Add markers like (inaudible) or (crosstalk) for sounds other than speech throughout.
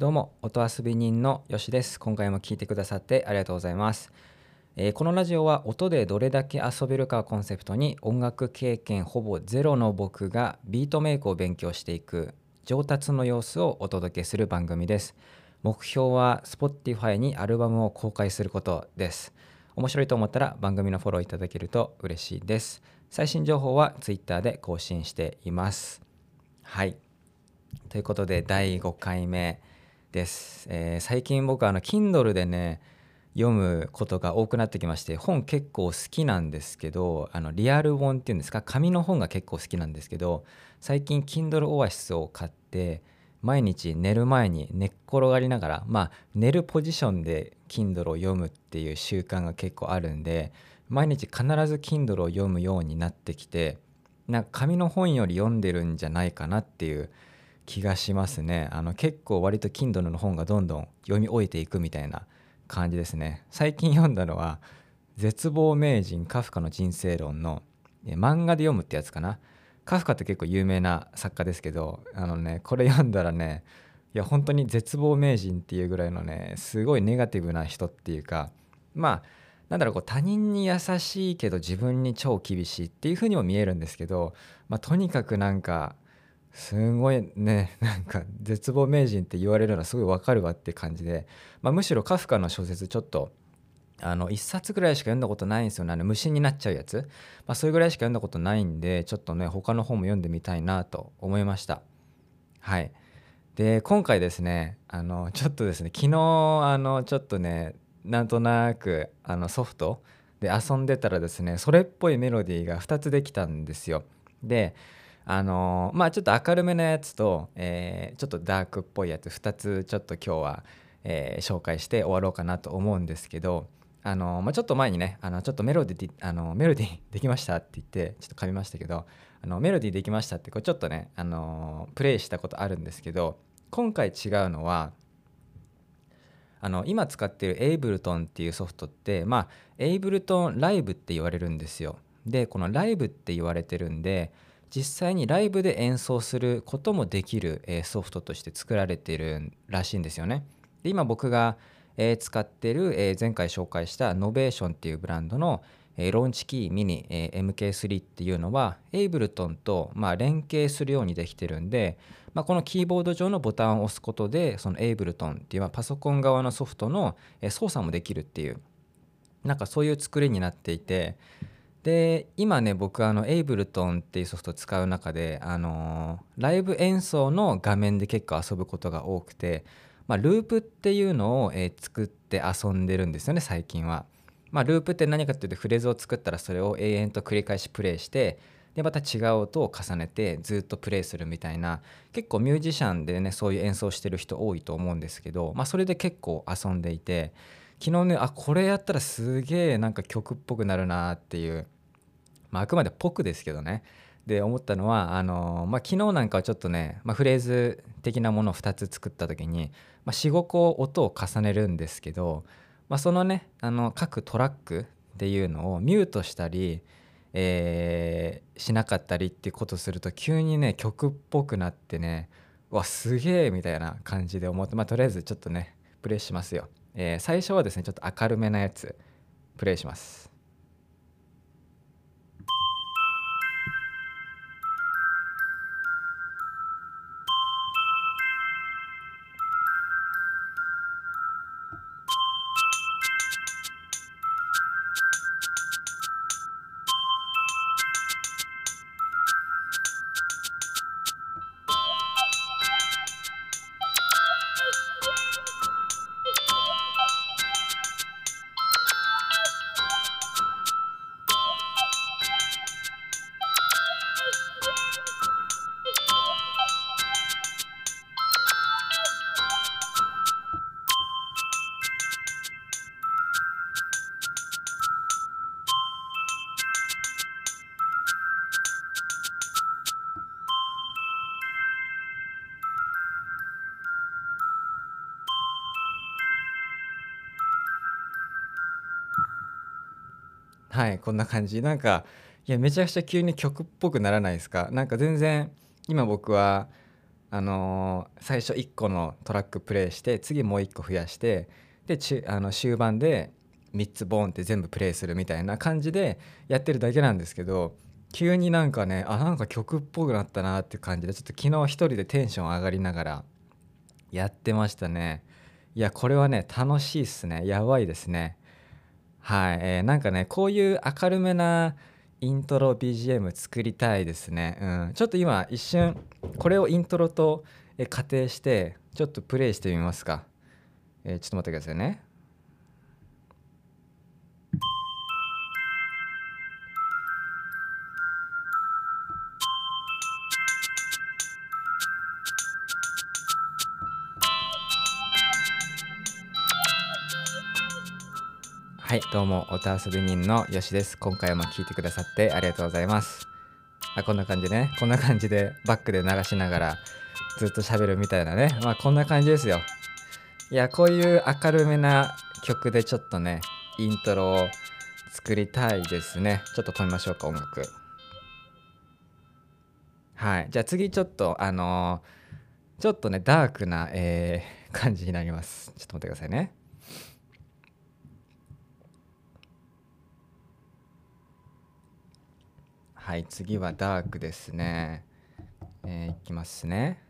どうも音遊び人のよしです。今回も聞いてくださってありがとうございます、えーこのラジオは音でどれだけ遊べるかをコンセプトに音楽経験ほぼゼロの僕がビートメイクを勉強していく上達の様子をお届けする番組です。目標は Spotify にアルバムを公開することです。面白いと思ったら番組のフォローいただけると嬉しいです。最新情報は Twitter で更新しています。はい。ということで第5回目。です、えー最近僕あの Kindle でね読むことが多くなってきまして本結構好きなんですけどあのリアル本っていうんですか？紙の本が結構好きなんですけど最近 Kindle Oasis を買って毎日寝る前に寝っ転がりながらまあ寝るポジションで Kindle を読むっていう習慣が結構あるんで毎日必ず Kindle を読むようになってきてなんか紙の本より読んでるんじゃないかなっていう気がしますね。あの結構割と Kindle の本がどんどん読み終えていくみたいな感じですね。最近読んだのは「絶望名人カフカの人生論の」え漫画で読むってやつかな。カフカって結構有名な作家ですけどあのねこれ読んだらねいや本当に絶望名人っていうぐらいのねすごいネガティブな人っていうかまあなんだろうこう他人に優しいけど自分に超厳しいっていう風にも見えるんですけど、まあ、とにかくなんかすごいね (laughs) なんか絶望名人って言われるのはすごいわかるわって感じで、まあ、むしろカフカの小説ちょっとあの1冊ぐらいしか読んだことないんですよね。あの無心になっちゃうやつ、まあ、それぐらいしか読んだことないんでちょっとね他の本も読んでみたいなと思いました。はい。で今回ですねあのちょっとですね昨日あのちょっとねなんとなくあのソフトで遊んでたらですねそれっぽいメロディーが2つできたんですよ。であのまあちょっと明るめなやつと、えーちょっとダークっぽいやつ2つちょっと今日は、えー紹介して終わろうかなと思うんですけどあの、まあ、ちょっと前にねあのちょっとメロディーあのメロディできましたって言ってちょっと噛みましたけどあのメロディーできましたってこれちょっとねあのプレイしたことあるんですけど今回違うのはあの今使ってる Ableton っていうソフトってまあ Ableton ライブって言われるんですよ。でこのライブって言われてるんで実際にライブで演奏することもできる、ソフトとして作られているらしいんですよね。で今僕が、使ってる、前回紹介した Novation っていうブランドの、 Launchkey Mini、MK3 っていうのは Ableton と、まあ、連携するようにできてるんで、まあ、このキーボード上のボタンを押すことでその Ableton っていう、まあパソコン側のソフトの、操作もできるっていうなんかそういう作りになっていてで今ね僕あの Ableton っていうソフトを使う中であのーライブ演奏の画面で結構遊ぶことが多くて、まあ、ループっていうのを、えー作って遊んでるんですよね最近は。まあ、ループって何かっていうとフレーズを作ったらそれを永遠と繰り返しプレイしてでまた違う音を重ねてずっとプレイするみたいな結構ミュージシャンでねそういう演奏してる人多いと思うんですけど、まあ、それで結構遊んでいて昨日ねあこれやったらすげえなんか曲っぽくなるなっていう、まあ、あくまでぽくですけどね。で思ったのはあの、まあ、昨日なんかはちょっとね、まあ、フレーズ的なものを2つ作った時に、まあ、45個音を重ねるんですけど、まあ、そのねあの各トラックっていうのをミュートしたり、えーしなかったりっていうことすると急にね曲っぽくなってねうわすげえみたいな感じで思ってまあとりあえずちょっとねプレイしますよ、えー最初はですねちょっと明るめなやつプレイします。はいこんな感じ。なんかいやめちゃくちゃ急に曲っぽくならないですか？なんか全然今僕はあのー最初1個のトラックプレイして次もう1個増やしてでちあの終盤で3つボーンって全部プレイするみたいな感じでやってるだけなんですけど急になんかねあなんか曲っぽくなったなっていう感じでちょっと昨日一人でテンション上がりながらやってましたね。いやこれはね楽しいっすね。やばいですね。はい、えーなんかねこういう明るめなイントロ BGM 作りたいですね、うん、ちょっと今一瞬これをイントロと仮定してちょっとプレイしてみますか、えーちょっと待ってくださいね。はいどうも音遊び人のよしです。今回も聞いてくださってありがとうございます。あこんな感じね。こんな感じでバックで流しながらずっと喋るみたいなね。まあこんな感じですよ。いやこういう明るめな曲でちょっとねイントロを作りたいですね。ちょっと止めましょうか音楽。はい。じゃあ次ちょっとあのーちょっとねダークな、えー感じになります。ちょっと待ってくださいね。はい次はダークですね。えーいきますね。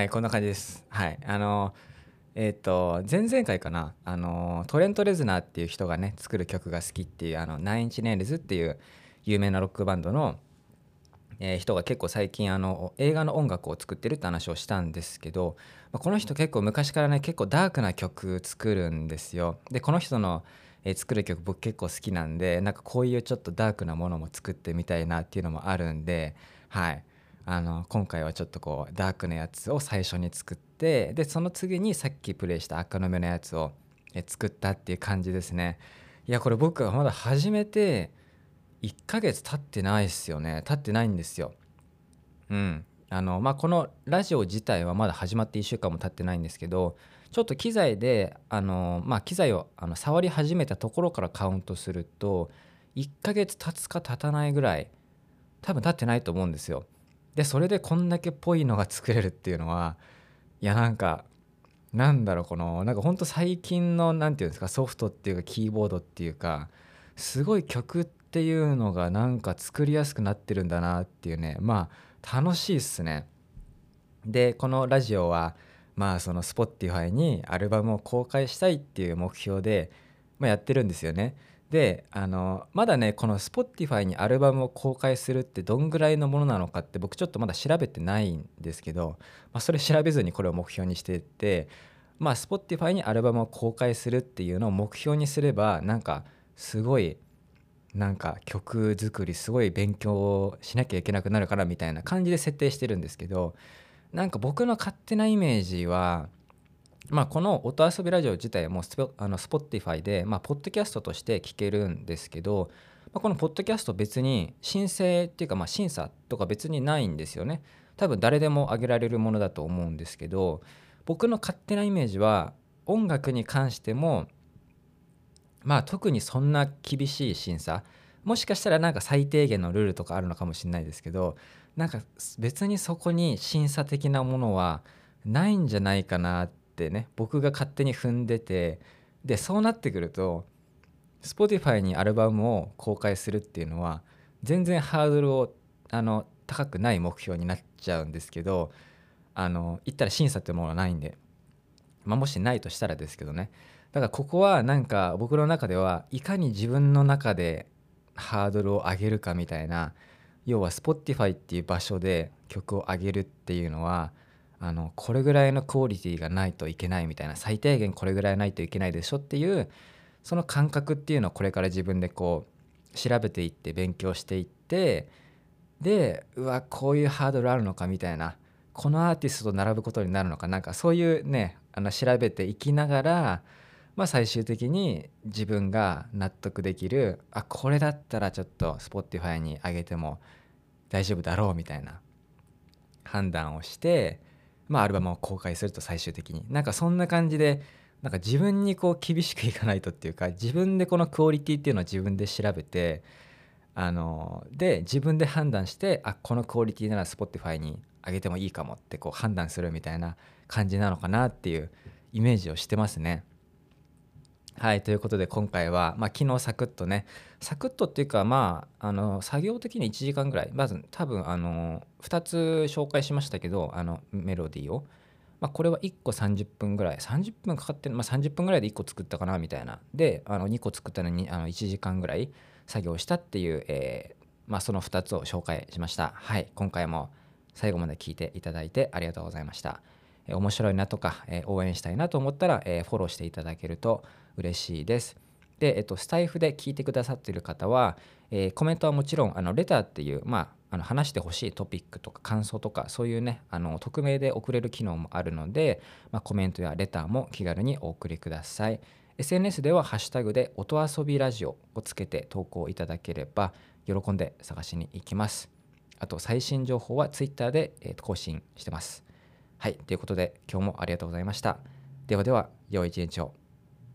はいこんな感じです。はい。あのえっ、と前々回かな。あのトレント・レズナーっていう人がね作る曲が好きっていうあのナインチネイルズっていう有名なロックバンドの、えー人が結構最近あの映画の音楽を作ってるって話をしたんですけど、まあこの人結構昔からね結構ダークな曲作るんですよ。でこの人の、えー作る曲僕結構好きなんでなんかこういうちょっとダークなものも作ってみたいなっていうのもあるんではい。あの今回はちょっとこうダークなやつを最初に作ってでその次にさっきプレイした赤の目のやつを作ったっていう感じですね。いやこれ僕がまだ始めて1ヶ月経ってないですよね。経ってないんですよ。うん。あのまあこのラジオ自体はまだ始まって1週間も経ってないんですけどちょっと機材であのまあ機材をあの触り始めたところからカウントすると1ヶ月経つか経たないぐらい多分経ってないと思うんですよ。でそれでこんだけっぽいのが作れるっていうのはいやなんかなんだろうこのなんかほんと最近のなんていうんですかソフトっていうかキーボードっていうかすごい曲っていうのがなんか作りやすくなってるんだなっていうねまあ楽しいっすね。でこのラジオはまあその Spotify にアルバムを公開したいっていう目標で、まあ、やってるんですよね。であのまだねこの Spotify にアルバムを公開するってどんぐらいのものなのかって僕ちょっとまだ調べてないんですけど、まあ、それ調べずにこれを目標にしてってまあ Spotify にアルバムを公開するっていうのを目標にすればなんかすごいなんか曲作りすごい勉強をしなきゃいけなくなるからみたいな感じで設定してるんですけどなんか僕の勝手なイメージはまあ、この音遊びラジオ自体もスポあの Spotify で、まあ、ポッドキャストとして聞けるんですけど、まあ、このポッドキャスト別に申請っていうかまあ審査とか別にないんですよね。多分誰でも上げられるものだと思うんですけど僕の勝手なイメージは音楽に関してもまあ特にそんな厳しい審査もしかしたらなんか最低限のルールとかあるのかもしれないですけどなんか別にそこに審査的なものはないんじゃないかなってね僕が勝手に踏んでてでそうなってくると Spotify にアルバムを公開するっていうのは全然ハードルをあの高くない目標になっちゃうんですけどあの言ったら審査ってものはないんで、まあ、もしないとしたらですけどね。だからここはなんか僕の中ではいかに自分の中でハードルを上げるかみたいな要は Spotify っていう場所で曲を上げるっていうのはあのこれぐらいのクオリティがないといけないみたいな最低限これぐらいないといけないでしょっていうその感覚っていうのをこれから自分でこう調べていって勉強していってでうわこういうハードルあるのかみたいなこのアーティストと並ぶことになるのかなんかそういうねあの調べていきながら、まあ、最終的に自分が納得できるあこれだったらちょっと Spotify に上げても大丈夫だろうみたいな判断をしてまあ、アルバムを公開すると最終的になんかそんな感じでなんか自分にこう厳しくいかないとっていうか自分でこのクオリティっていうのを自分で調べてあので自分で判断してあこのクオリティなら Spotify に上げてもいいかもってこう判断するみたいな感じなのかなっていうイメージをしてますね。はいということで今回は、まあ、昨日サクッとねサクッとっていうかまああの作業的に1時間ぐらいまず多分あの2つ紹介しましたけどあのメロディーを、まあ、これは1個30分ぐらい30分かかってまあ、30分ぐらいで1個作ったかなみたいな。であの2個作ったのにあの1時間ぐらい作業したっていう、えー、まあ、その2つを紹介しました。はい今回も最後まで聞いていただいてありがとうございました、面白いなとか、えー、応援したいなと思ったら、えフォローしていただけると嬉しいです。で、えっと、スタイフで聞いてくださっている方は、えー、コメントはもちろんあのレターっていう、まあ、あの話してほしいトピックとか感想とかそういうねあの匿名で送れる機能もあるので、まあ、コメントやレターも気軽にお送りください。SNS ではハッシュタグで音遊びラジオをつけて投稿いただければ喜んで探しに行きます。あと最新情報は Twitter で、更新してます。はいということで今日もありがとうございました。ではでは良い一日を。